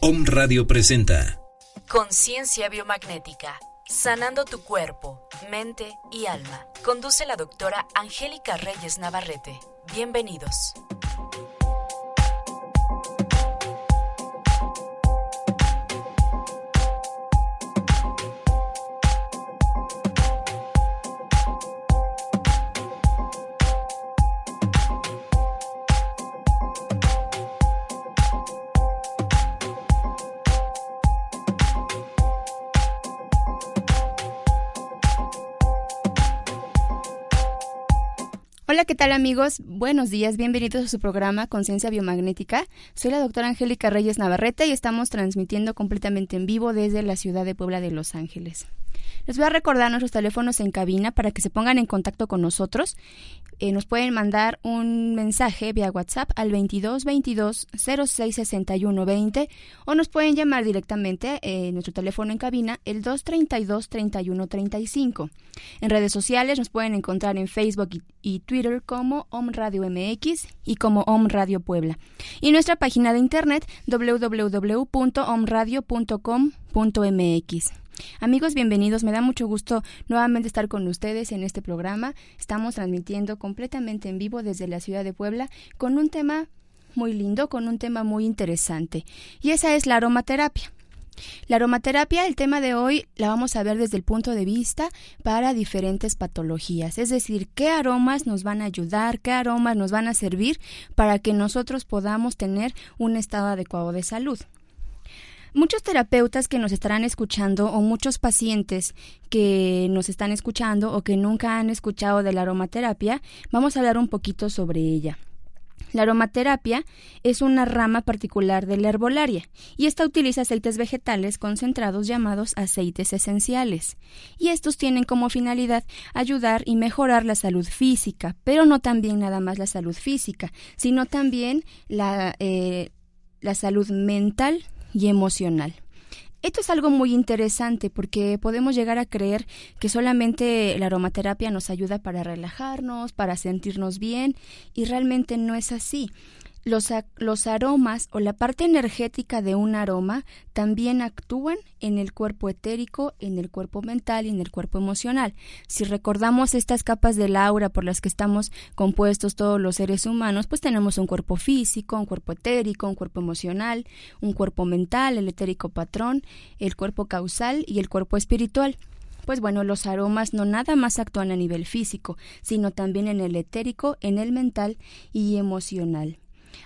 Om Radio presenta Conciencia Biomagnética. Sanando tu cuerpo, mente y alma. Conduce la doctora Angélica Reyes Navarrete. Bienvenidos. Hola, ¿qué tal amigos? Buenos días, bienvenidos a su programa Conciencia Biomagnética. Soy la doctora Angélica Reyes Navarrete y estamos transmitiendo completamente en vivo desde la ciudad de Puebla de Los Ángeles. Les voy a recordar nuestros teléfonos en cabina para que se pongan en contacto con nosotros. Eh, nos pueden mandar un mensaje vía WhatsApp al 22 22 06 61 20 o nos pueden llamar directamente en nuestro teléfono en cabina el 232 31 35. En redes sociales nos pueden encontrar en Facebook y, y Twitter como Om Radio MX y como Om Radio Puebla. Y nuestra página de internet www.omradio.com.mx. Amigos, bienvenidos. Me da mucho gusto nuevamente estar con ustedes en este programa. Estamos transmitiendo completamente en vivo desde la ciudad de Puebla con un tema muy lindo, con un tema muy interesante. Y esa es la aromaterapia. La aromaterapia, el tema de hoy, la vamos a ver desde el punto de vista para diferentes patologías, es decir, qué aromas nos van a ayudar, qué aromas nos van a servir para que nosotros podamos tener un estado adecuado de salud. Muchos terapeutas que nos estarán escuchando o muchos pacientes que nos están escuchando o que nunca han escuchado de la aromaterapia, vamos a hablar un poquito sobre ella. La aromaterapia es una rama particular de la herbolaria y esta utiliza aceites vegetales concentrados llamados aceites esenciales. Y estos tienen como finalidad ayudar y mejorar la salud física, pero no también nada más la salud física, sino también la, eh, la salud mental y emocional. Esto es algo muy interesante porque podemos llegar a creer que solamente la aromaterapia nos ayuda para relajarnos, para sentirnos bien y realmente no es así. Los, los, aromas o la parte energética de un aroma también actúan en el cuerpo etérico, en el cuerpo mental y en el cuerpo emocional. Si recordamos estas capas del aura por las que estamos compuestos todos los seres humanos, pues tenemos un cuerpo físico, un cuerpo etérico, un cuerpo emocional, un cuerpo mental, el etérico patrón, el cuerpo causal y el cuerpo espiritual pues bueno, los aromas no nada más actúan a nivel físico, sino también en el etérico, en el mental y emocional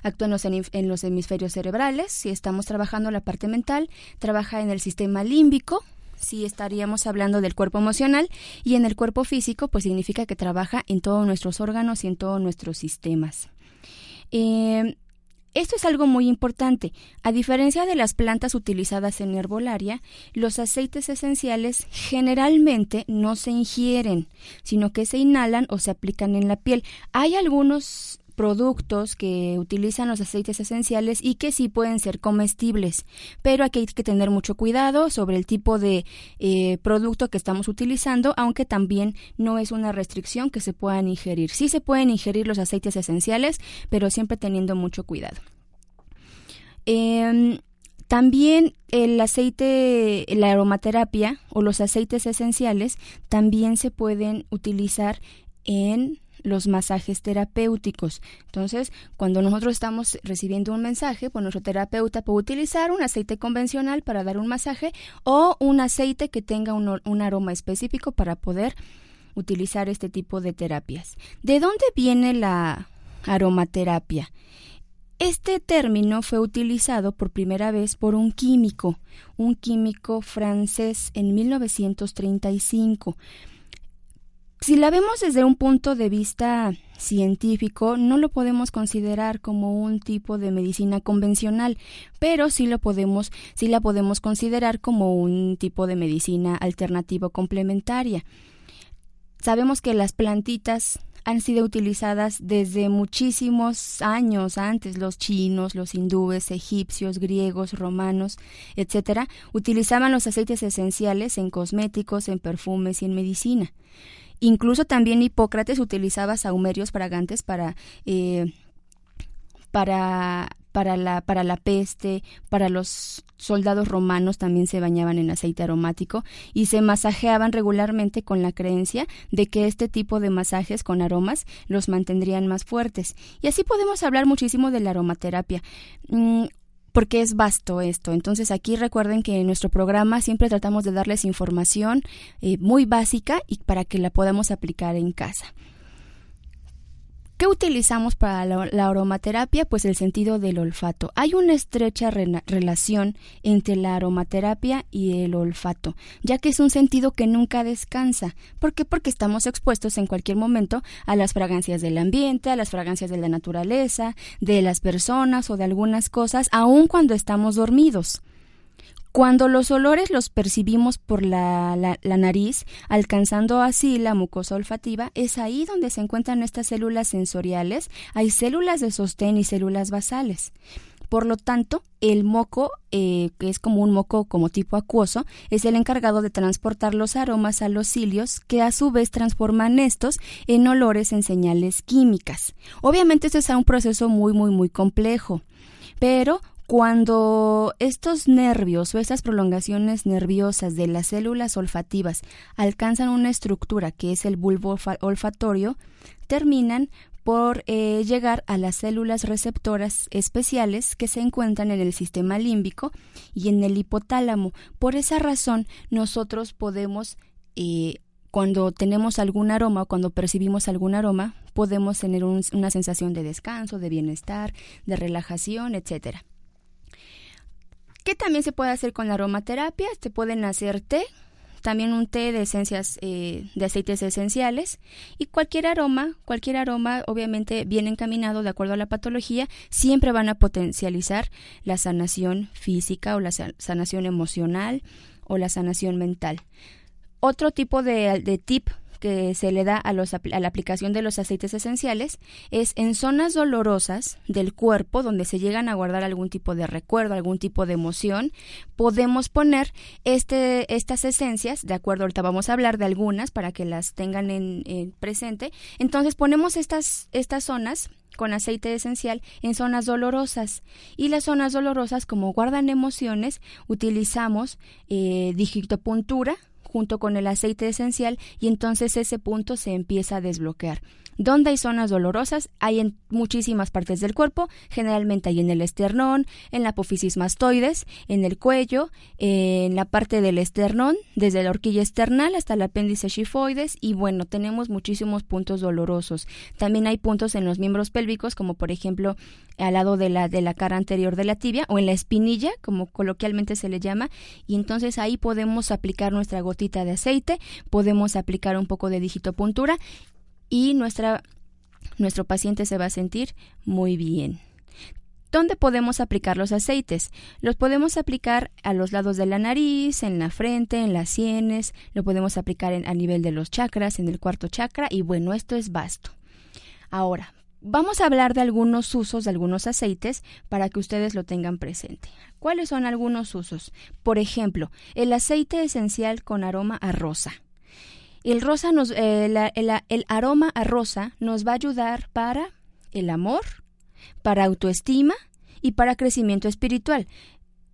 actúa en los, hemisferios cerebrales, si estamos trabajando la parte mental, trabaja en el sistema límbico, si estaríamos hablando del cuerpo emocional y en el cuerpo físico, pues significa que trabaja en todos nuestros órganos y en todos nuestros sistemas. Eh, esto es algo muy importante. A diferencia de las plantas utilizadas en herbolaria, los aceites esenciales generalmente no se ingieren, sino que se inhalan o se aplican en la piel. Hay algunos productos que utilizan los aceites esenciales y que sí pueden ser comestibles, pero aquí hay que tener mucho cuidado sobre el tipo de eh, producto que estamos utilizando, aunque también no es una restricción que se puedan ingerir. Sí se pueden ingerir los aceites esenciales, pero siempre teniendo mucho cuidado. Em, también el aceite, la aromaterapia o los aceites esenciales también se pueden utilizar en los masajes terapéuticos. Entonces, cuando nosotros estamos recibiendo un mensaje, pues nuestro terapeuta puede utilizar un aceite convencional para dar un masaje o un aceite que tenga un, un aroma específico para poder utilizar este tipo de terapias. ¿De dónde viene la aromaterapia? Este término fue utilizado por primera vez por un químico, un químico francés en 1935. Si la vemos desde un punto de vista científico, no lo podemos considerar como un tipo de medicina convencional, pero sí lo podemos, sí la podemos considerar como un tipo de medicina alternativa complementaria. Sabemos que las plantitas han sido utilizadas desde muchísimos años antes. Los chinos, los hindúes, egipcios, griegos, romanos, etcétera, utilizaban los aceites esenciales en cosméticos, en perfumes y en medicina. Incluso también Hipócrates utilizaba saumerios fragantes para eh, para para la, para la peste, para los soldados romanos también se bañaban en aceite aromático y se masajeaban regularmente con la creencia de que este tipo de masajes con aromas los mantendrían más fuertes. Y así podemos hablar muchísimo de la aromaterapia. Mm, porque es vasto esto. Entonces aquí recuerden que en nuestro programa siempre tratamos de darles información eh, muy básica y para que la podamos aplicar en casa. ¿Qué utilizamos para la, aromaterapia? Pues el sentido del olfato. Hay una estrecha relación entre la aromaterapia y el olfato, ya que es un sentido que nunca descansa. ¿Por qué? Porque estamos expuestos en cualquier momento a las fragancias del ambiente, a las fragancias de la naturaleza, de las personas o de algunas cosas, aun cuando estamos dormidos. Cuando los olores los percibimos por la, nariz, alcanzando así la mucosa olfativa, es ahí donde se encuentran estas células sensoriales. Hay células de sostén y células basales. Por lo tanto, el moco, eh, que es como un moco como tipo acuoso, es el encargado de transportar los aromas a los cilios, que a su vez transforman estos en olores en señales químicas. Obviamente esto es un proceso muy, muy, muy complejo, pero cuando estos nervios o estas prolongaciones nerviosas de las células olfativas alcanzan una estructura que es el bulbo olfatorio, terminan por eh, llegar a las células receptoras especiales que se encuentran en el sistema límbico y en el hipotálamo. Por esa razón, nosotros podemos, eh, cuando tenemos algún aroma o cuando percibimos algún aroma, podemos tener una sensación de descanso, de bienestar, de relajación, etcétera. ¿Qué también se puede hacer con la aromaterapia? Se pueden hacer té, también un té de esencias eh, de aceites esenciales y cualquier aroma, cualquier aroma obviamente bien encaminado de acuerdo a la patología, siempre van a potencializar la sanación física o la sanación emocional o la sanación mental. Otro tipo de, de tip que se le da a, los, a la aplicación de los aceites esenciales es en zonas dolorosas del cuerpo donde se llegan a guardar algún tipo de recuerdo, algún tipo de emoción, podemos poner este, estas esencias, de acuerdo, ahorita vamos a hablar de algunas para que las tengan en, presente, entonces ponemos estas, estas zonas con aceite esencial en zonas dolorosas. Y las zonas dolorosas, como guardan emociones, utilizamos eh, digitopuntura, junto con el aceite esencial y entonces ese punto se empieza a desbloquear. ¿Dónde hay zonas dolorosas? Hay en muchísimas partes del cuerpo, generalmente hay en el esternón, en la apófisis mastoides, en el cuello, en la parte del esternón, desde la horquilla esternal hasta el apéndice chifoides y bueno, tenemos muchísimos puntos dolorosos. También hay puntos en los miembros pélvicos, como por ejemplo al lado de la, de la cara anterior de la tibia o en la espinilla, como coloquialmente se le llama, y entonces ahí podemos aplicar nuestra gotita de aceite, podemos aplicar un poco de digitopuntura y nuestra, nuestro paciente se va a sentir muy bien. ¿Dónde podemos aplicar los aceites? Los podemos aplicar a los lados de la nariz, en la frente, en las sienes, lo podemos aplicar a nivel de los chakras, en el cuarto chakra y bueno, esto es vasto. Ahora, vamos a hablar de algunos usos de algunos aceites para que ustedes lo tengan presente. ¿Cuáles son algunos usos? Por ejemplo, el aceite esencial con aroma a rosa. El, rosa nos, eh, el, aroma a rosa nos va a ayudar para el amor, para autoestima y para crecimiento espiritual.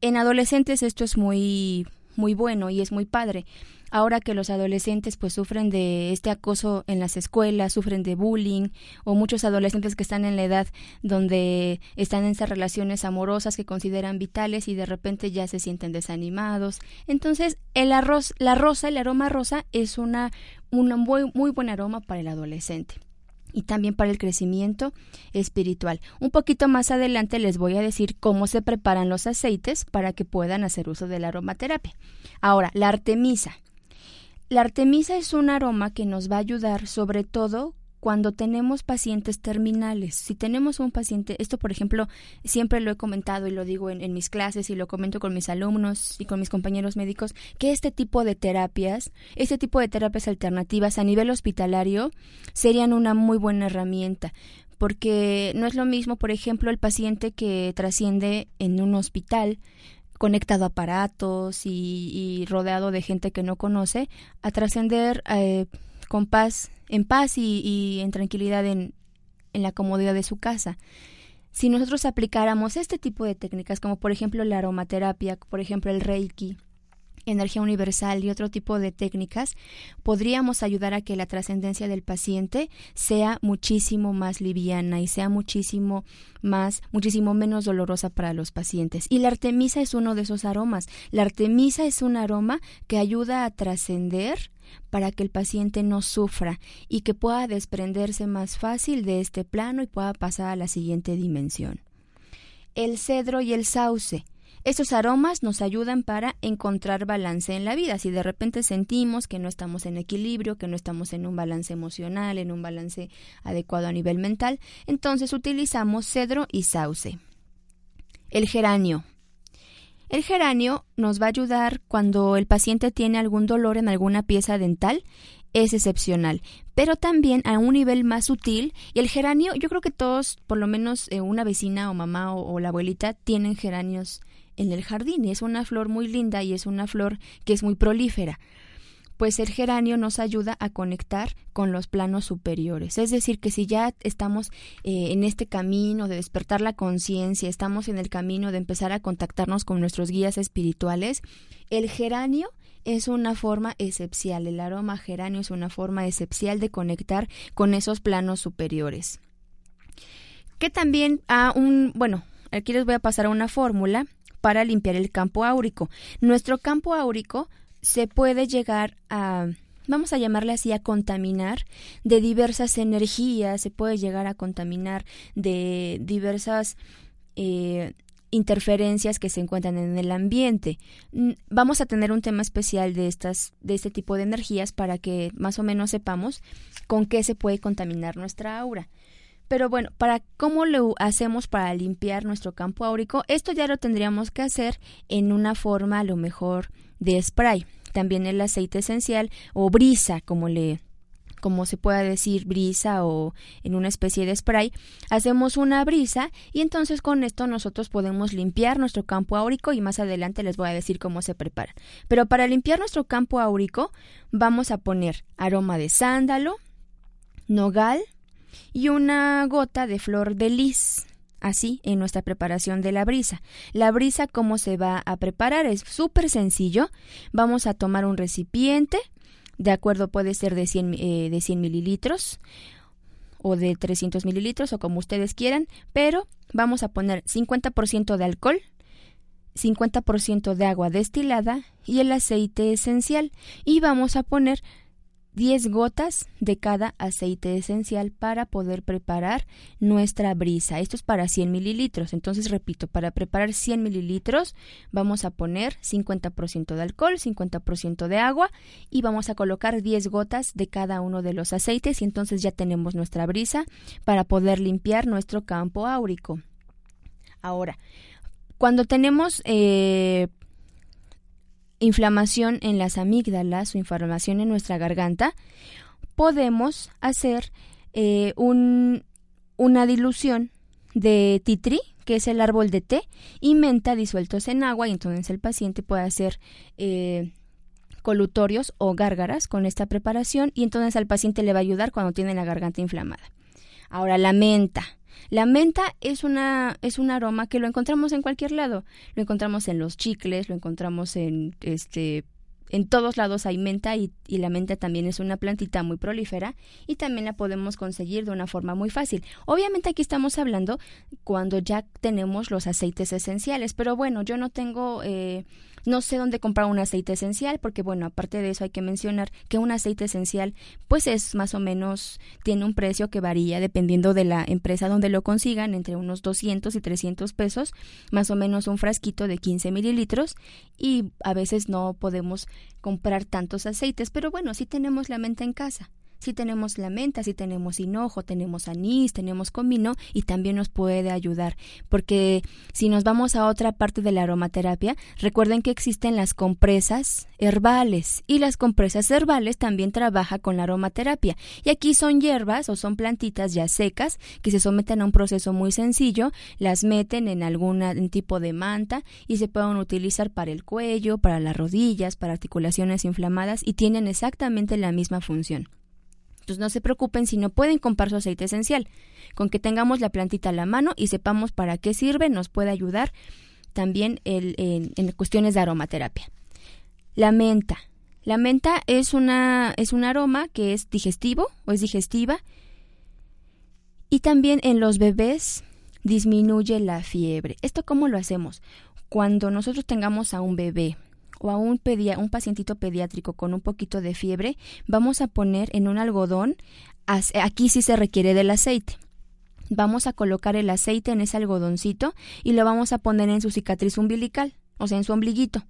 En adolescentes esto es muy muy bueno y es muy padre ahora que los adolescentes pues sufren de este acoso en las escuelas, sufren de bullying o muchos adolescentes que están en la edad donde están en esas relaciones amorosas que consideran vitales y de repente ya se sienten desanimados. Entonces, el arroz, la rosa, el aroma rosa es una, un muy, muy buen aroma para el adolescente y también para el crecimiento espiritual. Un poquito más adelante les voy a decir cómo se preparan los aceites para que puedan hacer uso de la aromaterapia. Ahora, la artemisa. La artemisa es un aroma que nos va a ayudar sobre todo cuando tenemos pacientes terminales. Si tenemos un paciente, esto por ejemplo, siempre lo he comentado y lo digo en, mis clases y lo comento con mis alumnos y con mis compañeros médicos, que este tipo de terapias, este tipo de terapias alternativas a nivel hospitalario serían una muy buena herramienta porque no es lo mismo, por ejemplo, el paciente que trasciende en un hospital conectado a aparatos y, rodeado de gente que no conoce, a trascender eh, con paz en paz y, en tranquilidad en, en la comodidad de su casa. Si nosotros aplicáramos este tipo de técnicas, como por ejemplo la aromaterapia, por ejemplo el reiki, energía universal y otro tipo de técnicas, podríamos ayudar a que la trascendencia del paciente sea muchísimo más liviana y sea muchísimo más, muchísimo menos dolorosa para los pacientes. Y la artemisa es uno de esos aromas. La artemisa es un aroma que ayuda a trascender para que el paciente no sufra y que pueda desprenderse más fácil de este plano y pueda pasar a la siguiente dimensión. El cedro y el sauce estos aromas nos ayudan para encontrar balance en la vida. Si de repente sentimos que no estamos en equilibrio, que no estamos en un balance emocional, en un balance adecuado a nivel mental, entonces utilizamos cedro y sauce. El geranio. El geranio nos va a ayudar cuando el paciente tiene algún dolor en alguna pieza dental es excepcional, pero también a un nivel más sutil. Y el geranio, yo creo que todos, por lo menos eh, una vecina o mamá o, o, la abuelita, tienen geranios en el jardín y es una flor muy linda y es una flor que es muy prolífera pues el geranio nos ayuda a conectar con los planos superiores. Es decir, que si ya estamos eh, en este camino de despertar la conciencia, estamos en el camino de empezar a contactarnos con nuestros guías espirituales, el geranio es una forma excepcional, el aroma geranio es una forma excepcional de conectar con esos planos superiores. Que también a un, bueno, aquí les voy a pasar una fórmula para limpiar el campo áurico. Nuestro campo áurico se puede llegar a vamos a llamarle así, a contaminar de diversas energías, se puede llegar a contaminar de diversas eh, interferencias que se encuentran en el ambiente. Vamos a tener un tema especial de estas, de este tipo de energías para que más o menos sepamos con qué se puede contaminar nuestra aura. Pero bueno, para cómo lo hacemos para limpiar nuestro campo áurico, esto ya lo tendríamos que hacer en una forma a lo mejor de spray. También el aceite esencial o brisa, como le como se pueda decir brisa o en una especie de spray, hacemos una brisa y entonces con esto nosotros podemos limpiar nuestro campo áurico y más adelante les voy a decir cómo se prepara. Pero para limpiar nuestro campo áurico vamos a poner aroma de sándalo, nogal, y una gota de flor de lis. Así en nuestra preparación de la brisa. La brisa, ¿cómo se va a preparar? Es súper sencillo. Vamos a tomar un recipiente, de acuerdo, puede ser de 100, eh, de 100 mililitros o de 300 mililitros o como ustedes quieran, pero vamos a poner 50% de alcohol, 50% de agua destilada y el aceite esencial y vamos a poner 10 gotas de cada aceite esencial para poder preparar nuestra brisa. Esto es para 100 mililitros. Entonces, repito, para preparar 100 mililitros vamos a poner 50% de alcohol, 50% de agua y vamos a colocar 10 gotas de cada uno de los aceites y entonces ya tenemos nuestra brisa para poder limpiar nuestro campo áurico. Ahora, cuando tenemos eh, inflamación en las amígdalas o inflamación en nuestra garganta, podemos hacer eh, un, una dilución de titri, que es el árbol de té, y menta disueltos en agua, y entonces el paciente puede hacer eh, colutorios o gárgaras con esta preparación, y entonces al paciente le va a ayudar cuando tiene la garganta inflamada. Ahora, la menta. La menta es una es un aroma que lo encontramos en cualquier lado. Lo encontramos en los chicles, lo encontramos en este en todos lados hay menta y, y, la menta también es una plantita muy prolífera y también la podemos conseguir de una forma muy fácil. Obviamente aquí estamos hablando cuando ya tenemos los aceites esenciales, pero bueno, yo no tengo eh, no sé dónde comprar un aceite esencial porque bueno, aparte de eso hay que mencionar que un aceite esencial pues es más o menos tiene un precio que varía dependiendo de la empresa donde lo consigan entre unos 200 y 300 pesos, más o menos un frasquito de 15 mililitros y a veces no podemos comprar tantos aceites, pero bueno, si tenemos la menta en casa Sí tenemos la menta, sí tenemos hinojo, tenemos anís, tenemos comino y también nos puede ayudar. Porque si nos vamos a otra parte de la aromaterapia, recuerden que existen las compresas herbales y las compresas herbales también trabajan con la aromaterapia. Y aquí son hierbas o son plantitas ya secas que se someten a un proceso muy sencillo, las meten en algún tipo de manta y se pueden utilizar para el cuello, para las rodillas, para articulaciones inflamadas y tienen exactamente la misma función. Entonces no se preocupen si no pueden comprar su aceite esencial. Con que tengamos la plantita a la mano y sepamos para qué sirve, nos puede ayudar también en, cuestiones de aromaterapia. La menta. La menta es, una, es un aroma que es digestivo o es digestiva. Y también en los bebés disminuye la fiebre. ¿Esto cómo lo hacemos? Cuando nosotros tengamos a un bebé o a un, un pacientito pediátrico con un poquito de fiebre, vamos a poner en un algodón, aquí sí se requiere del aceite. Vamos a colocar el aceite en ese algodoncito y lo vamos a poner en su cicatriz umbilical, o sea, en su ombliguito.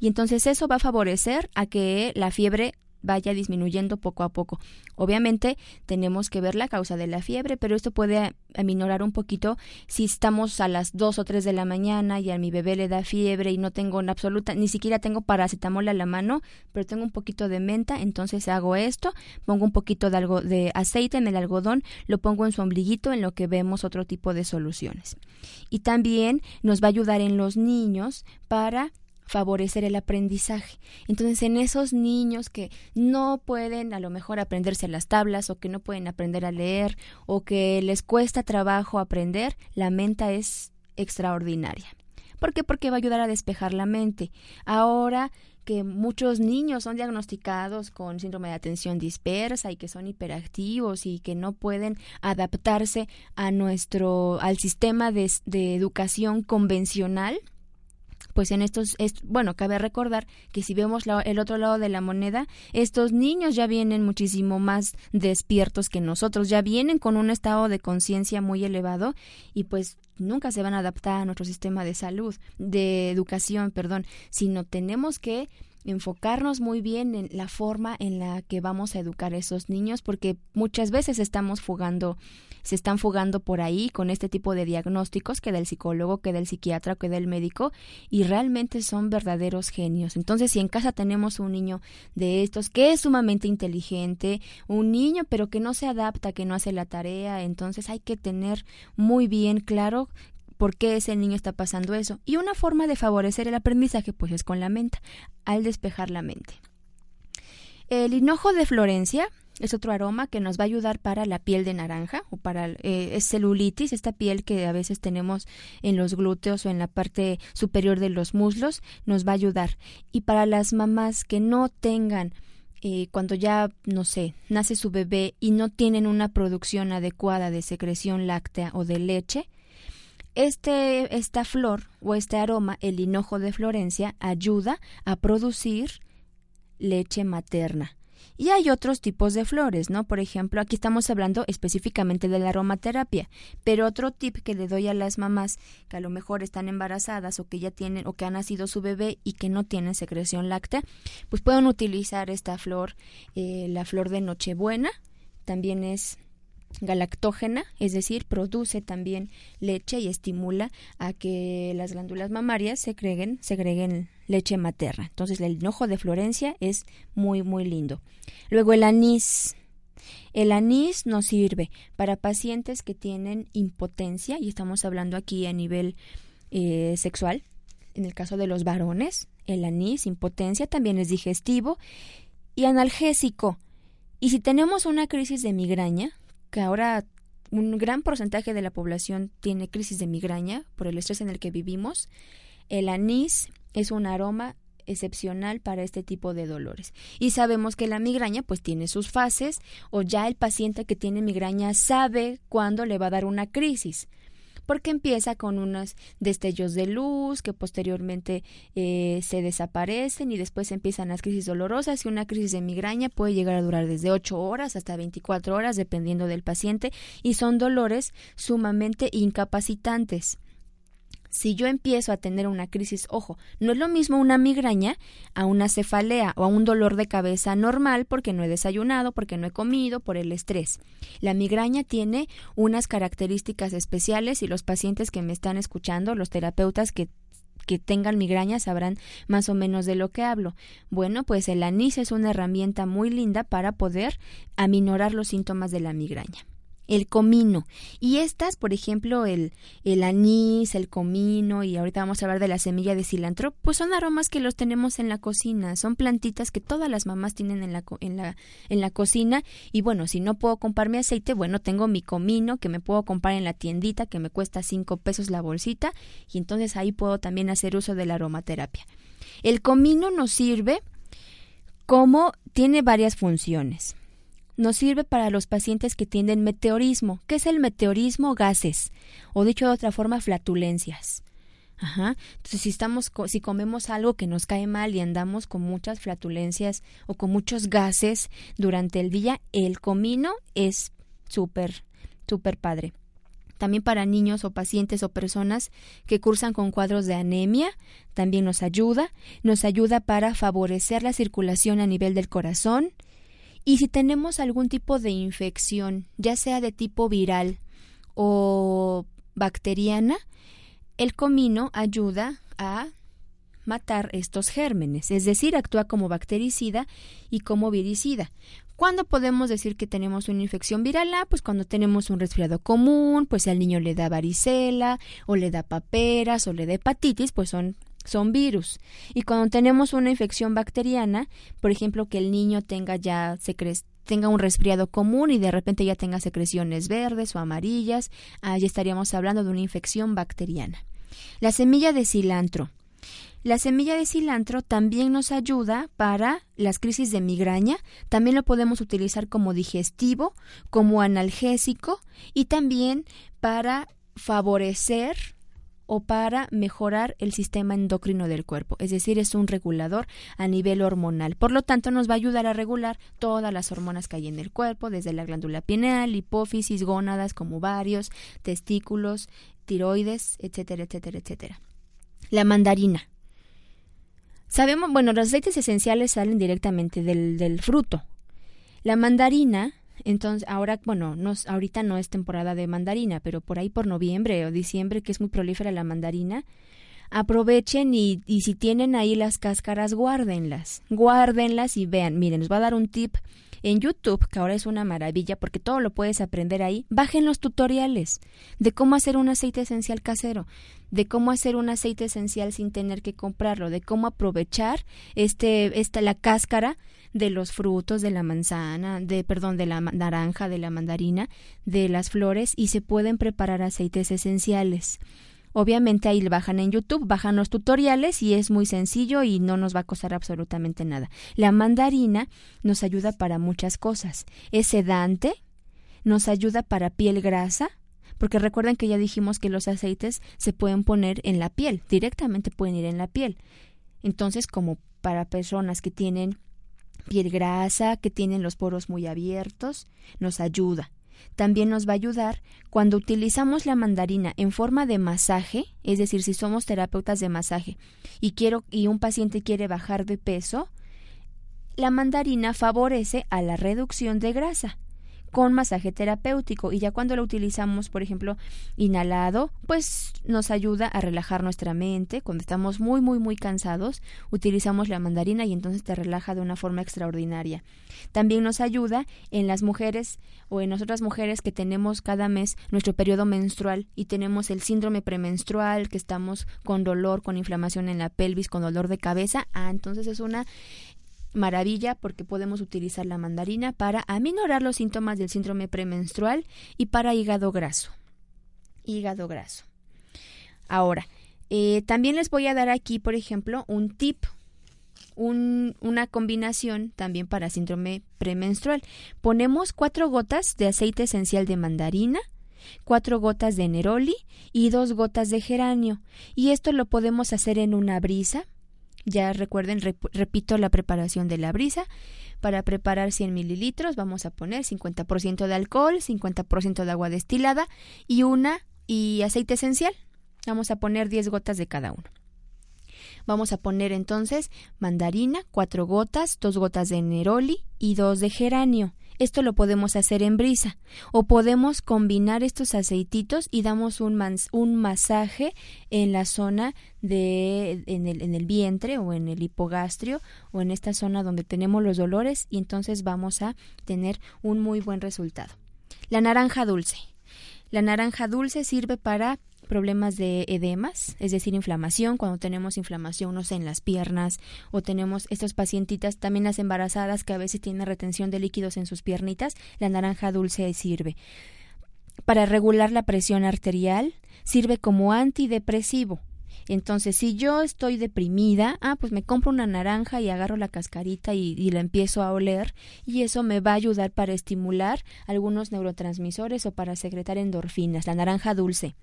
Y entonces eso va a favorecer a que la fiebre vaya disminuyendo poco a poco. Obviamente tenemos que ver la causa de la fiebre, pero esto puede aminorar un poquito si estamos a las 2 o 3 de la mañana y a mi bebé le da fiebre y no tengo en absoluta, ni siquiera tengo paracetamol a la mano, pero tengo un poquito de menta, entonces hago esto, pongo un poquito de, algo, de aceite en el algodón, lo pongo en su ombliguito en lo que vemos otro tipo de soluciones. Y también nos va a ayudar en los niños para favorecer el aprendizaje. Entonces, en esos niños que no pueden a lo mejor aprenderse las tablas o que no pueden aprender a leer o que les cuesta trabajo aprender, la menta es extraordinaria. ¿Por qué? Porque va a ayudar a despejar la mente. Ahora que muchos niños son diagnosticados con síndrome de atención dispersa y que son hiperactivos y que no pueden adaptarse a nuestro al sistema de, de educación convencional, pues en estos, es, bueno, cabe recordar que si vemos el otro lado de la moneda, estos niños ya vienen muchísimo más despiertos que nosotros, ya vienen con un estado de conciencia muy elevado y pues nunca se van a adaptar a nuestro sistema de salud, de educación, perdón, sino tenemos que enfocarnos muy bien en la forma en la que vamos a educar a esos niños porque muchas veces estamos fugando se están fugando por ahí con este tipo de diagnósticos que del psicólogo, que del psiquiatra, que del médico y realmente son verdaderos genios. Entonces, si en casa tenemos un niño de estos que es sumamente inteligente, un niño pero que no se adapta, que no hace la tarea, entonces hay que tener muy bien claro por qué ese niño está pasando eso. Y una forma de favorecer el aprendizaje pues es con la menta, al despejar la mente. El hinojo de Florencia es otro aroma que nos va a ayudar para la piel de naranja o para eh, celulitis, esta piel que a veces tenemos en los glúteos o en la parte superior de los muslos, nos va a ayudar. Y para las mamás que no tengan eh, cuando ya, no sé, nace su bebé y no tienen una producción adecuada de secreción láctea o de leche, este, esta flor o este aroma, el hinojo de Florencia, ayuda a producir leche materna. Y hay otros tipos de flores, ¿no? Por ejemplo, aquí estamos hablando específicamente de la aromaterapia, pero otro tip que le doy a las mamás que a lo mejor están embarazadas o que ya tienen o que ha nacido su bebé y que no tienen secreción láctea, pues pueden utilizar esta flor, eh, la flor de Nochebuena, también es galactógena, es decir, produce también leche y estimula a que las glándulas mamarias segreguen, segreguen leche materna. Entonces el hinojo de Florencia es muy muy lindo. Luego el anís. El anís nos sirve para pacientes que tienen impotencia y estamos hablando aquí a nivel eh, sexual. En el caso de los varones, el anís, impotencia, también es digestivo y analgésico. Y si tenemos una crisis de migraña, que ahora un gran porcentaje de la población tiene crisis de migraña por el estrés en el que vivimos, el anís es un aroma excepcional para este tipo de dolores. Y sabemos que la migraña pues tiene sus fases o ya el paciente que tiene migraña sabe cuándo le va a dar una crisis porque empieza con unos destellos de luz que posteriormente eh, se desaparecen y después empiezan las crisis dolorosas y una crisis de migraña puede llegar a durar desde 8 horas hasta 24 horas dependiendo del paciente y son dolores sumamente incapacitantes. Si yo empiezo a tener una crisis, ojo, no es lo mismo una migraña a una cefalea o a un dolor de cabeza normal porque no he desayunado, porque no he comido, por el estrés. La migraña tiene unas características especiales y los pacientes que me están escuchando, los terapeutas que que tengan migraña sabrán más o menos de lo que hablo. Bueno, pues el anís es una herramienta muy linda para poder aminorar los síntomas de la migraña el comino. Y estas, por ejemplo, el, el anís, el comino, y ahorita vamos a hablar de la semilla de cilantro, pues son aromas que los tenemos en la cocina, son plantitas que todas las mamás tienen en la, en la, en la cocina. Y bueno, si no puedo comprarme aceite, bueno, tengo mi comino que me puedo comprar en la tiendita que me cuesta cinco pesos la bolsita, y entonces ahí puedo también hacer uso de la aromaterapia. El comino nos sirve como tiene varias funciones nos sirve para los pacientes que tienen meteorismo. ¿Qué es el meteorismo? Gases, o dicho de otra forma, flatulencias. Ajá. Entonces, si estamos, si comemos algo que nos cae mal y andamos con muchas flatulencias o con muchos gases durante el día, el comino es súper, súper padre. También para niños o pacientes o personas que cursan con cuadros de anemia, también nos ayuda. Nos ayuda para favorecer la circulación a nivel del corazón, y si tenemos algún tipo de infección, ya sea de tipo viral o bacteriana, el comino ayuda a matar estos gérmenes, es decir, actúa como bactericida y como viricida. ¿Cuándo podemos decir que tenemos una infección viral? Ah, pues cuando tenemos un resfriado común, pues si al niño le da varicela o le da paperas o le da hepatitis, pues son son virus. Y cuando tenemos una infección bacteriana, por ejemplo, que el niño tenga ya tenga un resfriado común y de repente ya tenga secreciones verdes o amarillas, ahí estaríamos hablando de una infección bacteriana. La semilla de cilantro. La semilla de cilantro también nos ayuda para las crisis de migraña, también lo podemos utilizar como digestivo, como analgésico y también para favorecer o para mejorar el sistema endocrino del cuerpo, es decir, es un regulador a nivel hormonal. Por lo tanto, nos va a ayudar a regular todas las hormonas que hay en el cuerpo, desde la glándula pineal, hipófisis, gónadas como ovarios, testículos, tiroides, etcétera, etcétera, etcétera. La mandarina. Sabemos, bueno, los aceites esenciales salen directamente del, del fruto. La mandarina entonces, ahora, bueno, no, ahorita no es temporada de mandarina, pero por ahí por noviembre o diciembre, que es muy prolífera la mandarina, aprovechen y, y si tienen ahí las cáscaras, guárdenlas. Guárdenlas y vean. Miren, les voy a dar un tip en YouTube, que ahora es una maravilla porque todo lo puedes aprender ahí, bajen los tutoriales de cómo hacer un aceite esencial casero, de cómo hacer un aceite esencial sin tener que comprarlo, de cómo aprovechar este, esta, la cáscara de los frutos de la manzana, de perdón, de la naranja, de la mandarina, de las flores y se pueden preparar aceites esenciales. Obviamente ahí bajan en YouTube, bajan los tutoriales y es muy sencillo y no nos va a costar absolutamente nada. La mandarina nos ayuda para muchas cosas. Es sedante, nos ayuda para piel grasa, porque recuerden que ya dijimos que los aceites se pueden poner en la piel, directamente pueden ir en la piel. Entonces, como para personas que tienen piel grasa, que tienen los poros muy abiertos, nos ayuda. También nos va a ayudar cuando utilizamos la mandarina en forma de masaje, es decir, si somos terapeutas de masaje y quiero y un paciente quiere bajar de peso, la mandarina favorece a la reducción de grasa con masaje terapéutico y ya cuando lo utilizamos, por ejemplo, inhalado, pues nos ayuda a relajar nuestra mente. Cuando estamos muy, muy, muy cansados, utilizamos la mandarina y entonces te relaja de una forma extraordinaria. También nos ayuda en las mujeres o en nosotras mujeres que tenemos cada mes nuestro periodo menstrual y tenemos el síndrome premenstrual, que estamos con dolor, con inflamación en la pelvis, con dolor de cabeza. Ah, entonces es una maravilla porque podemos utilizar la mandarina para aminorar los síntomas del síndrome premenstrual y para hígado graso. Hígado graso. Ahora, eh, también les voy a dar aquí, por ejemplo, un tip, una combinación también para síndrome premenstrual. Ponemos cuatro gotas de aceite esencial de mandarina, cuatro gotas de neroli y dos gotas de geranio. Y esto lo podemos hacer en una brisa ya recuerden, repito la preparación de la brisa. Para preparar 100 mililitros vamos a poner 50% de alcohol, 50% de agua destilada y una y aceite esencial. Vamos a poner 10 gotas de cada uno. Vamos a poner entonces mandarina, cuatro gotas, dos gotas de neroli y dos de geranio. Esto lo podemos hacer en brisa o podemos combinar estos aceititos y damos un, un masaje en la zona de en el, en el vientre o en el hipogastrio o en esta zona donde tenemos los dolores y entonces vamos a tener un muy buen resultado. La naranja dulce. La naranja dulce sirve para problemas de edemas, es decir, inflamación, cuando tenemos inflamación, no sé, en las piernas o tenemos estas pacientitas, también las embarazadas que a veces tienen retención de líquidos en sus piernitas, la naranja dulce sirve. Para regular la presión arterial, sirve como antidepresivo. Entonces, si yo estoy deprimida, ah, pues me compro una naranja y agarro la cascarita y, y, la empiezo a oler y eso me va a ayudar para estimular algunos neurotransmisores o para secretar endorfinas, la naranja dulce.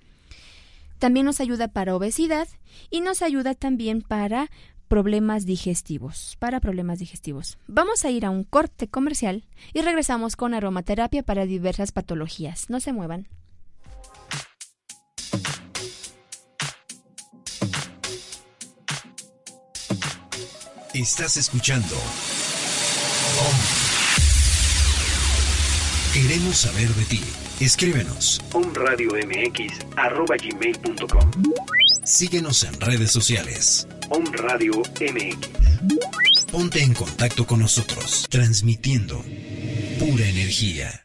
También nos ayuda para obesidad y nos ayuda también para problemas digestivos, para problemas digestivos. Vamos a ir a un corte comercial y regresamos con aromaterapia para diversas patologías. No se muevan. Estás escuchando. Queremos saber de ti. Escríbenos. omradiomx.com Síguenos en redes sociales. Om Radio MX. Ponte en contacto con nosotros, transmitiendo pura energía.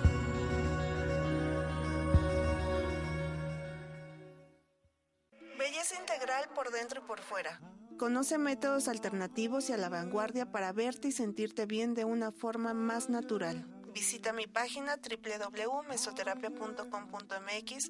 Conoce métodos alternativos y a la vanguardia para verte y sentirte bien de una forma más natural. Visita mi página www.mesoterapia.com.mx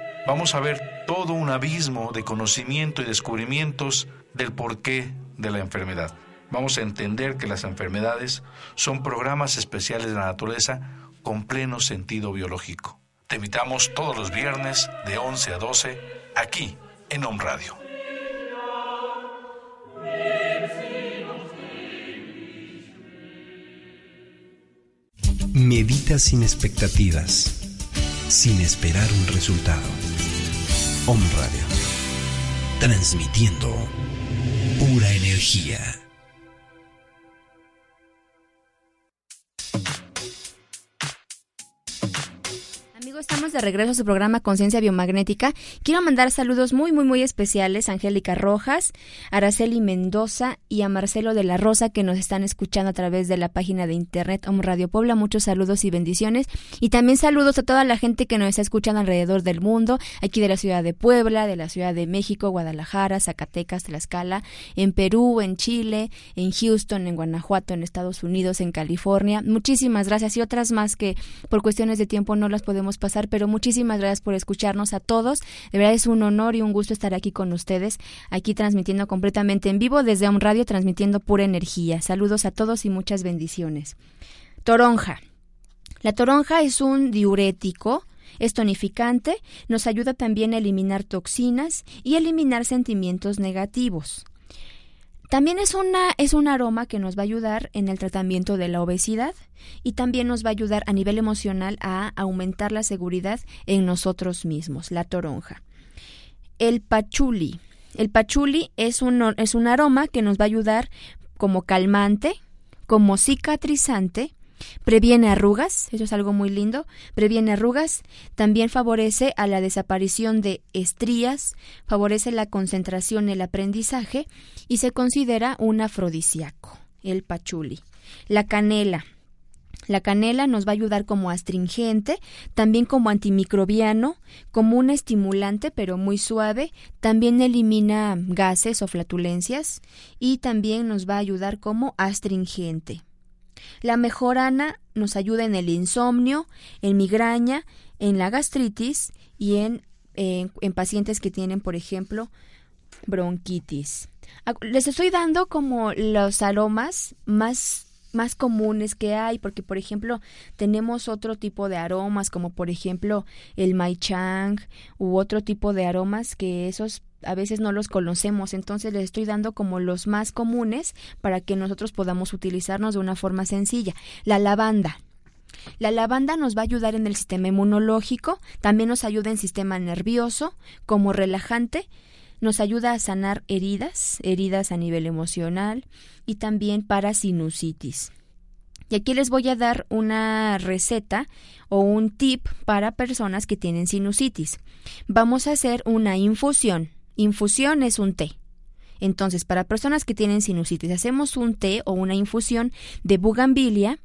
Vamos a ver todo un abismo de conocimiento y descubrimientos del porqué de la enfermedad. Vamos a entender que las enfermedades son programas especiales de la naturaleza con pleno sentido biológico. Te invitamos todos los viernes de 11 a 12 aquí en Home Radio. Medita sin expectativas, sin esperar un resultado. Home Radio, transmitiendo pura energía. Estamos de regreso a su programa Conciencia Biomagnética. Quiero mandar saludos muy, muy, muy especiales a Angélica Rojas, a Araceli Mendoza y a Marcelo de la Rosa que nos están escuchando a través de la página de internet Om Radio Puebla. Muchos saludos y bendiciones. Y también saludos a toda la gente que nos está escuchando alrededor del mundo, aquí de la ciudad de Puebla, de la ciudad de México, Guadalajara, Zacatecas, Tlaxcala, en Perú, en Chile, en Houston, en Guanajuato, en Estados Unidos, en California. Muchísimas gracias y otras más que por cuestiones de tiempo no las podemos pasar pero muchísimas gracias por escucharnos a todos. De verdad es un honor y un gusto estar aquí con ustedes, aquí transmitiendo completamente en vivo desde un radio, transmitiendo pura energía. Saludos a todos y muchas bendiciones. Toronja. La toronja es un diurético es tonificante, nos ayuda también a eliminar toxinas y eliminar sentimientos negativos. También es, una, es un aroma que nos va a ayudar en el tratamiento de la obesidad y también nos va a ayudar a nivel emocional a aumentar la seguridad en nosotros mismos, la toronja. El pachuli. El pachuli es un, es un aroma que nos va a ayudar como calmante, como cicatrizante, Previene arrugas, eso es algo muy lindo. Previene arrugas, también favorece a la desaparición de estrías, favorece la concentración, el aprendizaje y se considera un afrodisíaco, el pachuli. La canela. La canela nos va a ayudar como astringente, también como antimicrobiano, como un estimulante pero muy suave, también elimina gases o flatulencias y también nos va a ayudar como astringente. La mejorana nos ayuda en el insomnio, en migraña, en la gastritis y en, en, pacientes que tienen, por ejemplo, bronquitis. Les estoy dando como los aromas más más comunes que hay, porque por ejemplo tenemos otro tipo de aromas, como por ejemplo el chang u otro tipo de aromas que esos a veces no los conocemos, entonces les estoy dando como los más comunes para que nosotros podamos utilizarnos de una forma sencilla. La lavanda. La lavanda nos va a ayudar en el sistema inmunológico, también nos ayuda en sistema nervioso, como relajante, nos ayuda a sanar heridas, heridas a nivel emocional y también para sinusitis. Y aquí les voy a dar una receta o un tip para personas que tienen sinusitis. Vamos a hacer una infusión Infusión es un té. Entonces, para personas que tienen sinusitis, hacemos un té o una infusión de bugambilia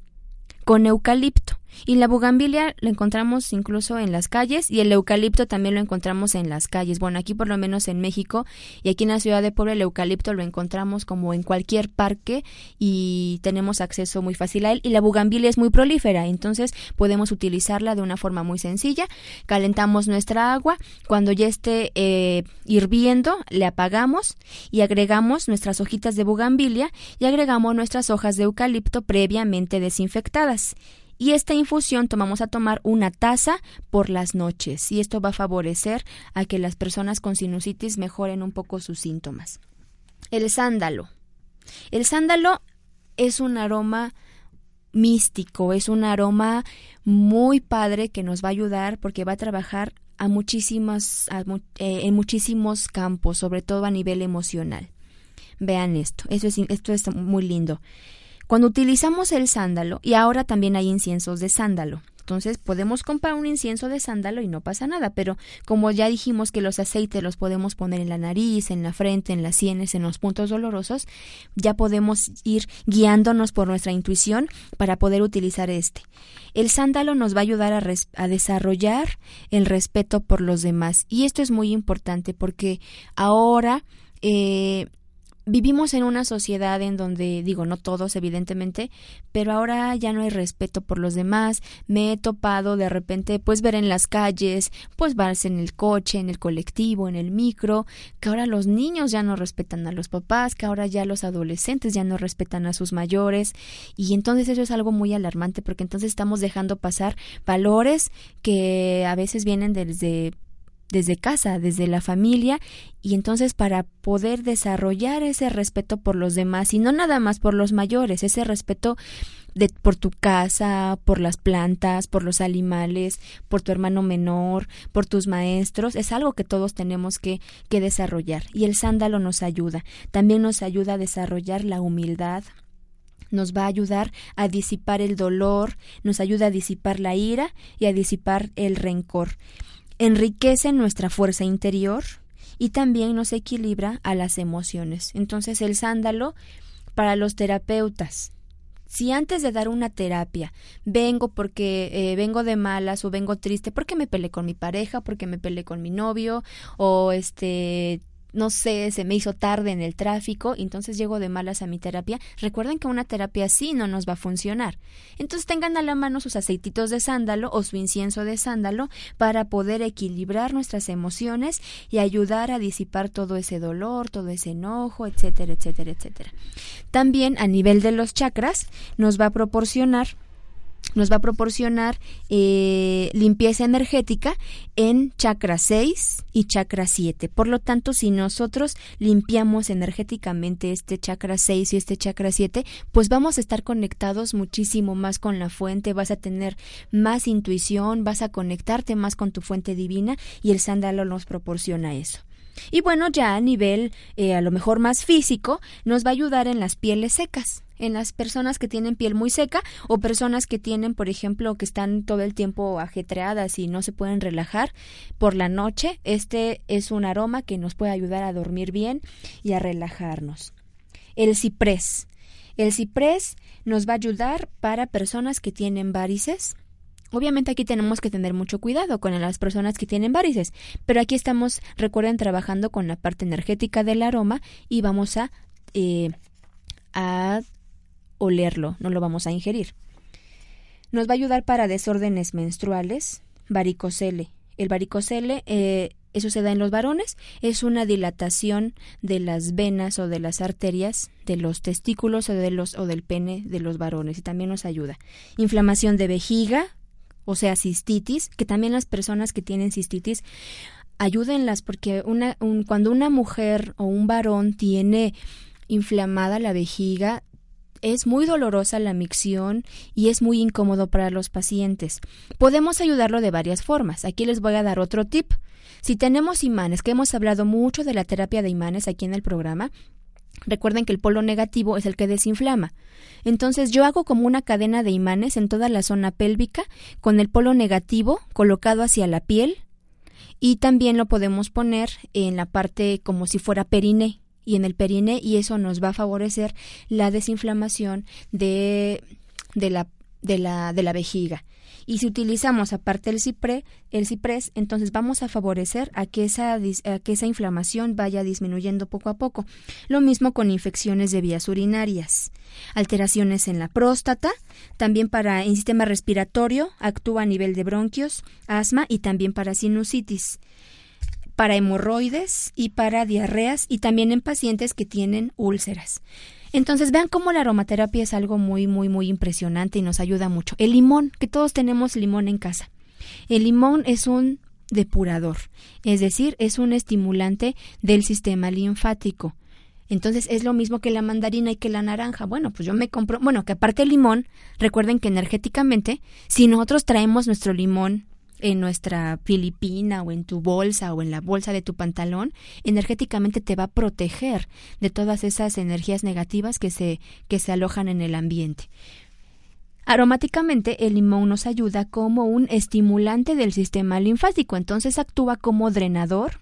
con eucalipto. Y la bugambilia la encontramos incluso en las calles y el eucalipto también lo encontramos en las calles. Bueno, aquí por lo menos en México y aquí en la ciudad de Puebla el eucalipto lo encontramos como en cualquier parque y tenemos acceso muy fácil a él y la bugambilia es muy prolífera, entonces podemos utilizarla de una forma muy sencilla. Calentamos nuestra agua, cuando ya esté eh, hirviendo le apagamos y agregamos nuestras hojitas de bugambilia y agregamos nuestras hojas de eucalipto previamente desinfectadas y esta infusión tomamos a tomar una taza por las noches y esto va a favorecer a que las personas con sinusitis mejoren un poco sus síntomas. El sándalo. El sándalo es un aroma místico, es un aroma muy padre que nos va a ayudar porque va a trabajar a muchísimas, eh, en muchísimos campos, sobre todo a nivel emocional. Vean esto, esto es, esto es muy lindo. Cuando utilizamos el sándalo, y ahora también hay inciensos de sándalo, entonces podemos comprar un incienso de sándalo y no pasa nada, pero como ya dijimos que los aceites los podemos poner en la nariz, en la frente, en las sienes, en los puntos dolorosos, ya podemos ir guiándonos por nuestra intuición para poder utilizar este. El sándalo nos va a ayudar a, desarrollar el respeto por los demás y esto es muy importante porque ahora eh, vivimos en una sociedad en donde, digo, no todos evidentemente, pero ahora ya no hay respeto por los demás. Me he topado de repente, pues ver en las calles, pues vas en el coche, en el colectivo, en el micro, que ahora los niños ya no respetan a los papás, que ahora ya los adolescentes ya no respetan a sus mayores. Y entonces eso es algo muy alarmante porque entonces estamos dejando pasar valores que a veces vienen desde desde casa, desde la familia, y entonces para poder desarrollar ese respeto por los demás, y no nada más por los mayores, ese respeto de, por tu casa, por las plantas, por los animales, por tu hermano menor, por tus maestros, es algo que todos tenemos que, que desarrollar. Y el sándalo nos ayuda. También nos ayuda a desarrollar la humildad, nos va a ayudar a disipar el dolor, nos ayuda a disipar la ira y a disipar el rencor enriquece nuestra fuerza interior y también nos equilibra a las emociones. Entonces el sándalo para los terapeutas. Si antes de dar una terapia vengo porque eh, vengo de malas o vengo triste porque me peleé con mi pareja, porque me peleé con mi novio o este no sé, se me hizo tarde en el tráfico, entonces llego de malas a mi terapia. Recuerden que una terapia así no nos va a funcionar. Entonces tengan a la mano sus aceititos de sándalo o su incienso de sándalo para poder equilibrar nuestras emociones y ayudar a disipar todo ese dolor, todo ese enojo, etcétera, etcétera, etcétera. También a nivel de los chakras nos va a proporcionar nos va a proporcionar eh, limpieza energética en chakra 6 y chakra 7. Por lo tanto, si nosotros limpiamos energéticamente este chakra 6 y este chakra 7, pues vamos a estar conectados muchísimo más con la fuente, vas a tener más intuición, vas a conectarte más con tu fuente divina y el sándalo nos proporciona eso. Y bueno, ya a nivel eh, a lo mejor más físico, nos va a ayudar en las pieles secas en las personas que tienen piel muy seca o personas que tienen, por ejemplo, que están todo el tiempo ajetreadas y no se pueden relajar por la noche. Este es un aroma que nos puede ayudar a dormir bien y a relajarnos. El ciprés. El ciprés nos va a ayudar para personas que tienen varices. Obviamente aquí tenemos que tener mucho cuidado con las personas que tienen varices, pero aquí estamos, recuerden, trabajando con la parte energética del aroma y vamos a, eh, a olerlo, no lo vamos a ingerir. Nos va a ayudar para desórdenes menstruales, varicocele. El varicocele, eh, eso se da en los varones, es una dilatación de las venas o de las arterias de los testículos o, de los, o del pene de los varones y también nos ayuda. Inflamación de vejiga, o sea, cistitis, que también las personas que tienen cistitis ayúdenlas porque una, cuando una mujer o un varón tiene inflamada la vejiga, es muy dolorosa la micción y es muy incómodo para los pacientes. Podemos ayudarlo de varias formas. Aquí les voy a dar otro tip. Si tenemos imanes, que hemos hablado mucho de la terapia de imanes aquí en el programa, Recuerden que el polo negativo es el que desinflama. Entonces yo hago como una cadena de imanes en toda la zona pélvica con el polo negativo colocado hacia la piel y también lo podemos poner en la parte como si fuera periné y en el perine y eso nos va a favorecer la desinflamación de, de, la, de, la, de la vejiga. Y si utilizamos aparte el, ciprés, el ciprés, entonces vamos a favorecer a que, esa, a que esa inflamación vaya disminuyendo poco a poco. Lo mismo con infecciones de vías urinarias, alteraciones en la próstata, también para el sistema respiratorio, actúa a nivel de bronquios, asma y también para sinusitis para hemorroides y para diarreas y también en pacientes que tienen úlceras. Entonces vean cómo la aromaterapia es algo muy, muy, muy impresionante y nos ayuda mucho. El limón, que todos tenemos limón en casa. El limón es un depurador, es decir, es un estimulante del sistema linfático. Entonces es lo mismo que la mandarina y que la naranja. Bueno, pues yo me compro, bueno, que aparte el limón, recuerden que energéticamente, si nosotros traemos nuestro limón en nuestra filipina o en tu bolsa o en la bolsa de tu pantalón, energéticamente te va a proteger de todas esas energías negativas que se, que se alojan en el ambiente. Aromáticamente, el limón nos ayuda como un estimulante del sistema linfático, entonces actúa como drenador,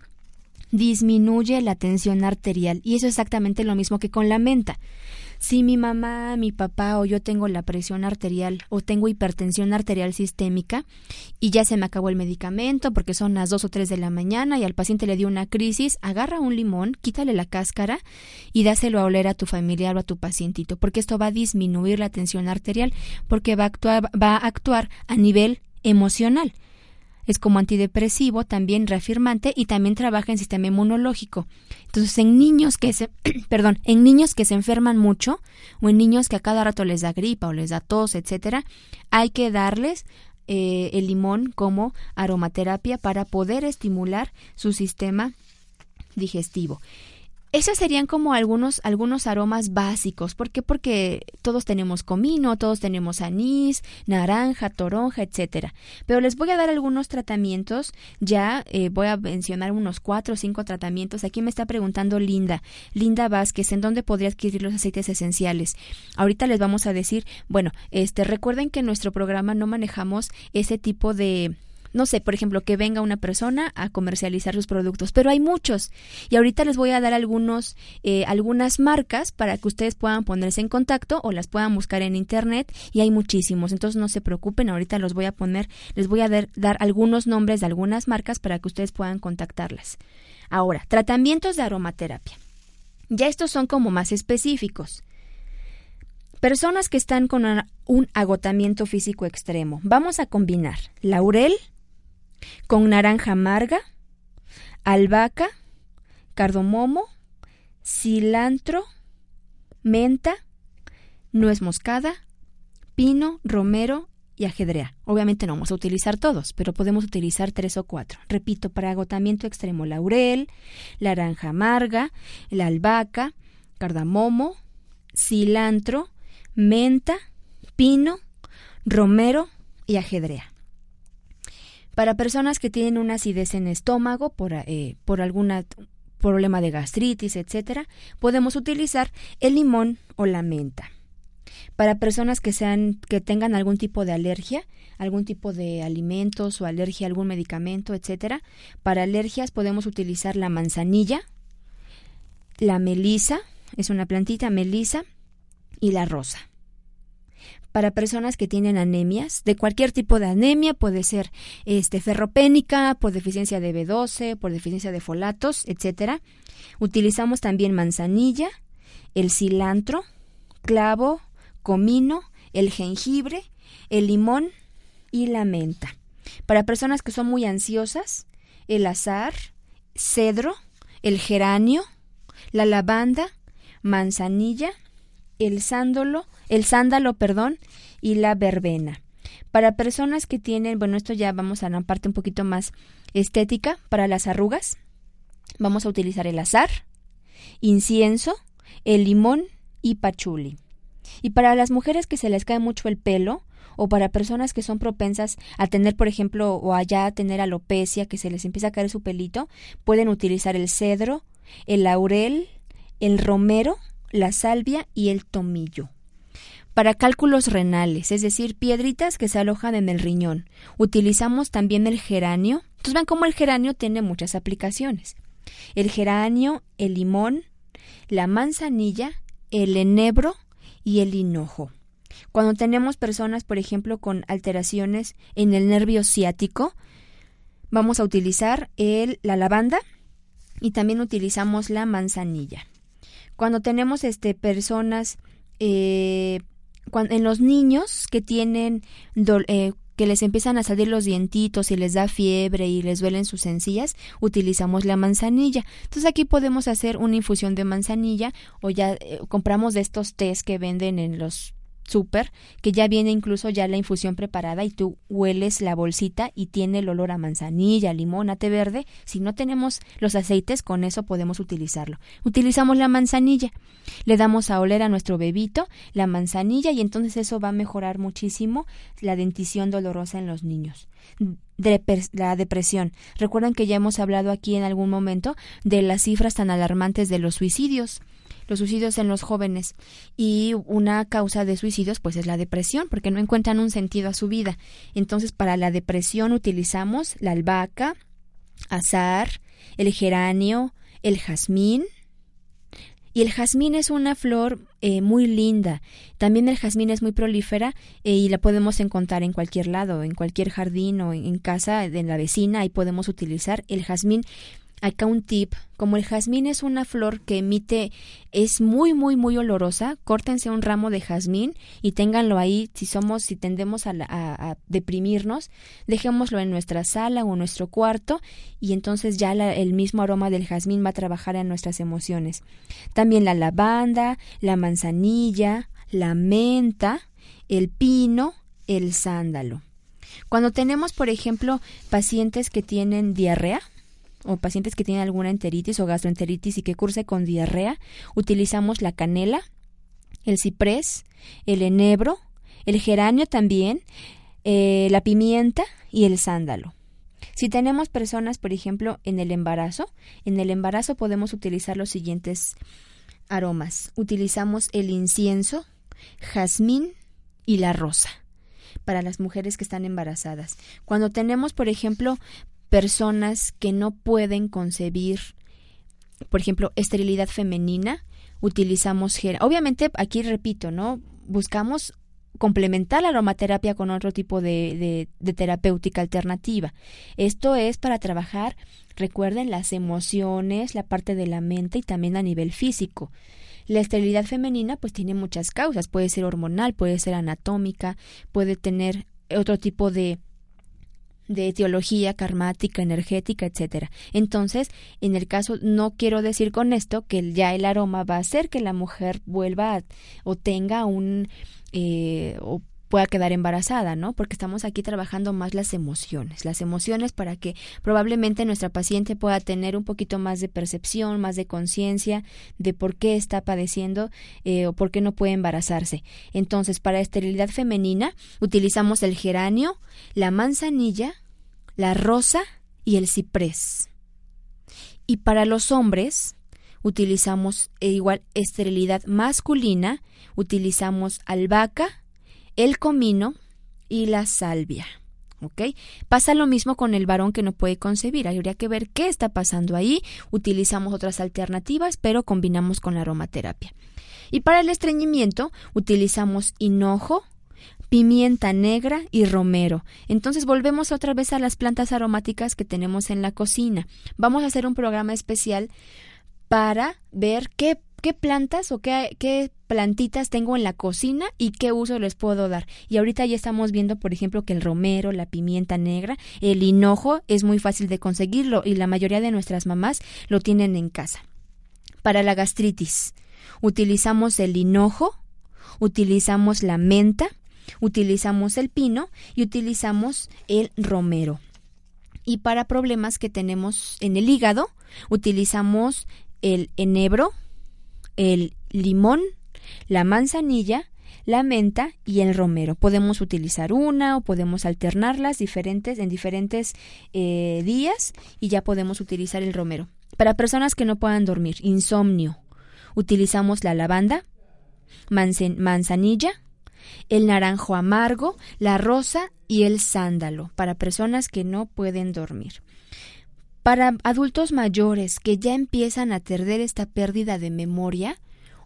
disminuye la tensión arterial. Y eso es exactamente lo mismo que con la menta si mi mamá, mi papá o yo tengo la presión arterial o tengo hipertensión arterial sistémica y ya se me acabó el medicamento porque son las dos o tres de la mañana y al paciente le dio una crisis, agarra un limón, quítale la cáscara y dáselo a oler a tu familiar o a tu pacientito, porque esto va a disminuir la tensión arterial, porque va a actuar, va a actuar a nivel emocional es como antidepresivo, también reafirmante y también trabaja en sistema inmunológico. Entonces, en niños que se, perdón, en niños que se enferman mucho o en niños que a cada rato les da gripa o les da tos, etcétera, hay que darles eh, el limón como aromaterapia para poder estimular su sistema digestivo. Esos serían como algunos, algunos aromas básicos. ¿Por qué? Porque todos tenemos comino, todos tenemos anís, naranja, toronja, etcétera. Pero les voy a dar algunos tratamientos. Ya eh, voy a mencionar unos cuatro o cinco tratamientos. Aquí me está preguntando Linda, Linda Vázquez, ¿en dónde podría adquirir los aceites esenciales? Ahorita les vamos a decir, bueno, este, recuerden que en nuestro programa no manejamos ese tipo de no sé, por ejemplo, que venga una persona a comercializar sus productos, pero hay muchos. Y ahorita les voy a dar algunos, eh, algunas marcas para que ustedes puedan ponerse en contacto o las puedan buscar en internet y hay muchísimos. Entonces no se preocupen, ahorita los voy a poner, les voy a dar, dar algunos nombres de algunas marcas para que ustedes puedan contactarlas. Ahora, tratamientos de aromaterapia. Ya estos son como más específicos. Personas que están con un agotamiento físico extremo. Vamos a combinar laurel, con naranja amarga, albahaca, cardomomo, cilantro, menta, nuez moscada, pino, romero y ajedrea. Obviamente no vamos a utilizar todos, pero podemos utilizar tres o cuatro. Repito, para agotamiento extremo, laurel, naranja amarga, la albahaca, cardamomo, cilantro, menta, pino, romero y ajedrea. Para personas que tienen una acidez en estómago por, eh, por algún problema de gastritis, etcétera, podemos utilizar el limón o la menta. Para personas que sean que tengan algún tipo de alergia, algún tipo de alimentos o alergia a algún medicamento, etcétera, para alergias podemos utilizar la manzanilla, la melisa, es una plantita melisa y la rosa para personas que tienen anemias, de cualquier tipo de anemia, puede ser este ferropénica, por deficiencia de B12, por deficiencia de folatos, etcétera. Utilizamos también manzanilla, el cilantro, clavo, comino, el jengibre, el limón y la menta. Para personas que son muy ansiosas, el azar, cedro, el geranio, la lavanda, manzanilla, el sándalo, el sándalo, perdón, y la verbena. Para personas que tienen, bueno, esto ya vamos a una parte un poquito más estética, para las arrugas, vamos a utilizar el azar, incienso, el limón y pachuli. Y para las mujeres que se les cae mucho el pelo, o para personas que son propensas a tener, por ejemplo, o allá a tener alopecia, que se les empieza a caer su pelito, pueden utilizar el cedro, el laurel, el romero, la salvia y el tomillo. Para cálculos renales, es decir, piedritas que se alojan en el riñón, utilizamos también el geranio. Entonces ven cómo el geranio tiene muchas aplicaciones. El geranio, el limón, la manzanilla, el enebro y el hinojo. Cuando tenemos personas, por ejemplo, con alteraciones en el nervio ciático, vamos a utilizar el, la lavanda y también utilizamos la manzanilla. Cuando tenemos este, personas, eh, en los niños que tienen, eh, que les empiezan a salir los dientitos y les da fiebre y les duelen sus encías, utilizamos la manzanilla. Entonces aquí podemos hacer una infusión de manzanilla o ya eh, compramos de estos tés que venden en los súper, que ya viene incluso ya la infusión preparada y tú hueles la bolsita y tiene el olor a manzanilla, limón, té verde. Si no tenemos los aceites, con eso podemos utilizarlo. Utilizamos la manzanilla, le damos a oler a nuestro bebito la manzanilla y entonces eso va a mejorar muchísimo la dentición dolorosa en los niños. la depresión. Recuerden que ya hemos hablado aquí en algún momento de las cifras tan alarmantes de los suicidios los suicidios en los jóvenes y una causa de suicidios pues es la depresión porque no encuentran un sentido a su vida. Entonces para la depresión utilizamos la albahaca, azar, el geranio, el jazmín, y el jazmín es una flor eh, muy linda. También el jazmín es muy prolífera eh, y la podemos encontrar en cualquier lado, en cualquier jardín o en, en casa de la vecina. y podemos utilizar el jazmín Acá un tip, como el jazmín es una flor que emite, es muy, muy, muy olorosa, córtense un ramo de jazmín y ténganlo ahí, si somos, si tendemos a, deprimirnos, dejémoslo en nuestra sala o en nuestro cuarto y entonces ya el mismo aroma del jazmín va a trabajar en nuestras emociones. También la lavanda, la manzanilla, la menta, el pino, el sándalo. Cuando tenemos, por ejemplo, pacientes que tienen diarrea, o pacientes que tienen alguna enteritis o gastroenteritis y que curse con diarrea, utilizamos la canela, el ciprés, el enebro, el geranio también, eh, la pimienta y el sándalo. Si tenemos personas, por ejemplo, en el embarazo, en el embarazo podemos utilizar los siguientes aromas. Utilizamos el incienso, jazmín y la rosa para las mujeres que están embarazadas. Cuando tenemos, por ejemplo, personas que no pueden concebir, por ejemplo, esterilidad femenina, utilizamos Obviamente, aquí repito, ¿no? Buscamos complementar la aromaterapia con otro tipo de, de, terapéutica alternativa. Esto es para trabajar, recuerden, las emociones, la parte de la mente y también a nivel físico. La esterilidad femenina pues tiene muchas causas, puede ser hormonal, puede ser anatómica, puede tener otro tipo de de etiología karmática, energética, etcétera. Entonces, en el caso, no quiero decir con esto que ya el aroma va a hacer que la mujer vuelva o tenga un eh, o pueda quedar embarazada, ¿no? Porque estamos aquí trabajando más las emociones, las emociones para que probablemente nuestra paciente pueda tener un poquito más de percepción, más de conciencia de por qué está padeciendo eh, o por qué no puede embarazarse. Entonces, para esterilidad femenina utilizamos el geranio, la manzanilla, la rosa y el ciprés. Y para los hombres utilizamos eh, igual esterilidad masculina, utilizamos albahaca, el comino y la salvia. ¿Ok? Pasa lo mismo con el varón que no puede concebir. Habría que ver qué está pasando ahí. Utilizamos otras alternativas, pero combinamos con la aromaterapia. Y para el estreñimiento utilizamos hinojo, pimienta negra y romero. Entonces volvemos otra vez a las plantas aromáticas que tenemos en la cocina. Vamos a hacer un programa especial para ver qué, qué plantas o qué, qué plantitas tengo en la cocina y qué uso les puedo dar. Y ahorita ya estamos viendo, por ejemplo, que el romero, la pimienta negra, el hinojo es muy fácil de conseguirlo y la mayoría de nuestras mamás lo tienen en casa. Para la gastritis, utilizamos el hinojo, utilizamos la menta, utilizamos el pino y utilizamos el romero. Y para problemas que tenemos en el hígado, utilizamos el enebro, el limón, la manzanilla, la menta y el romero. Podemos utilizar una o podemos alternarlas diferentes en diferentes eh, días y ya podemos utilizar el romero. Para personas que no puedan dormir, insomnio, utilizamos la lavanda, manzanilla, el naranjo amargo, la rosa y el sándalo para personas que no pueden dormir. Para adultos mayores que ya empiezan a perder esta pérdida de memoria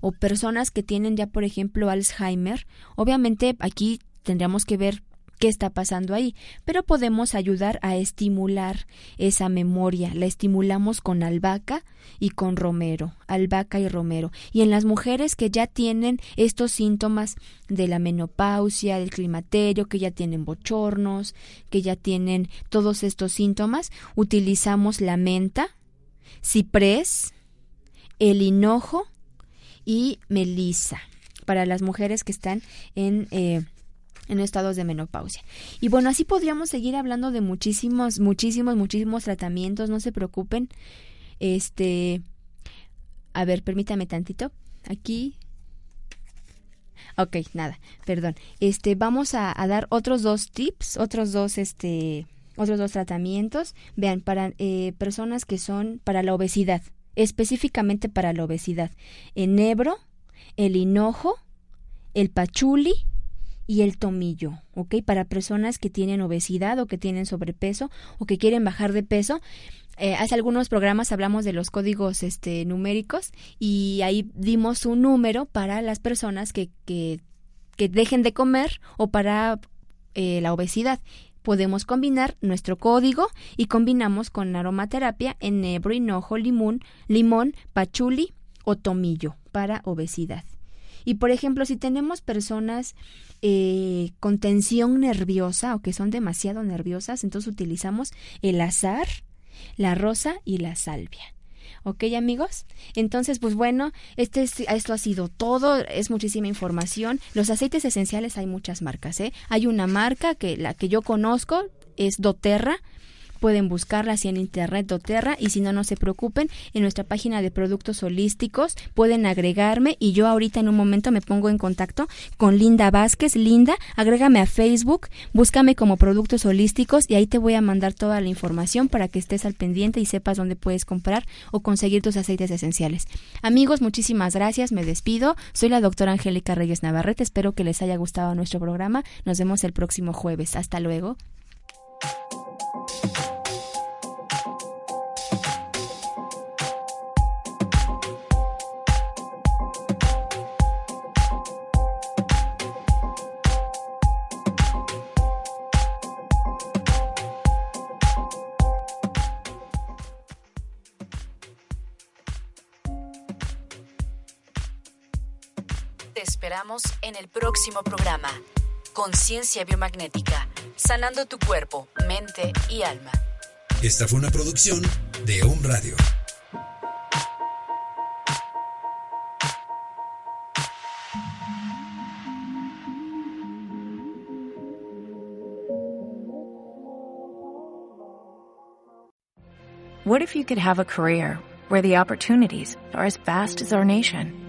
o personas que tienen ya, por ejemplo, Alzheimer, obviamente aquí tendríamos que ver qué está pasando ahí, pero podemos ayudar a estimular esa memoria. La estimulamos con albahaca y con romero, albahaca y romero. Y en las mujeres que ya tienen estos síntomas de la menopausia, del climaterio, que ya tienen bochornos, que ya tienen todos estos síntomas, utilizamos la menta, ciprés, el hinojo y melisa para las mujeres que están en eh, en estados de menopausia. Y bueno, así podríamos seguir hablando de muchísimos, muchísimos, muchísimos tratamientos, no se preocupen. Este, a ver, permítame tantito. Aquí. Ok, nada, perdón. Este, vamos a, dar otros dos tips, otros dos, este, otros dos tratamientos. Vean, para eh, personas que son para la obesidad, específicamente para la obesidad. Enebro, el hinojo, el pachuli, y el tomillo, ¿ok? Para personas que tienen obesidad o que tienen sobrepeso o que quieren bajar de peso. Eh, hace algunos programas hablamos de los códigos este, numéricos y ahí dimos un número para las personas que, que, que dejen de comer o para eh, la obesidad. Podemos combinar nuestro código y combinamos con aromaterapia enebro, hinojo, limón, limón, pachuli o tomillo para obesidad. Y por ejemplo, si tenemos personas eh, con tensión nerviosa o que son demasiado nerviosas, entonces utilizamos el azar, la rosa y la salvia. ¿Ok, amigos? Entonces, pues bueno, este esto ha sido todo, es muchísima información. Los aceites esenciales hay muchas marcas, ¿eh? Hay una marca que la que yo conozco es doTERRA, Pueden buscarla así en internet doTERRA y si no, no se preocupen, en nuestra página de productos holísticos pueden agregarme y yo ahorita en un momento me pongo en contacto con Linda Vázquez. Linda, agrégame a Facebook, búscame como productos holísticos y ahí te voy a mandar toda la información para que estés al pendiente y sepas dónde puedes comprar o conseguir tus aceites esenciales. Amigos, muchísimas gracias, me despido. Soy la doctora Angélica Reyes Navarrete, espero que les haya gustado nuestro programa. Nos vemos el próximo jueves. Hasta luego. en el próximo programa. Conciencia Biomagnética, sanando tu cuerpo, mente y alma. Esta fue una producción de Home Radio. What if you could have a career where the opportunities are as vast as our nation?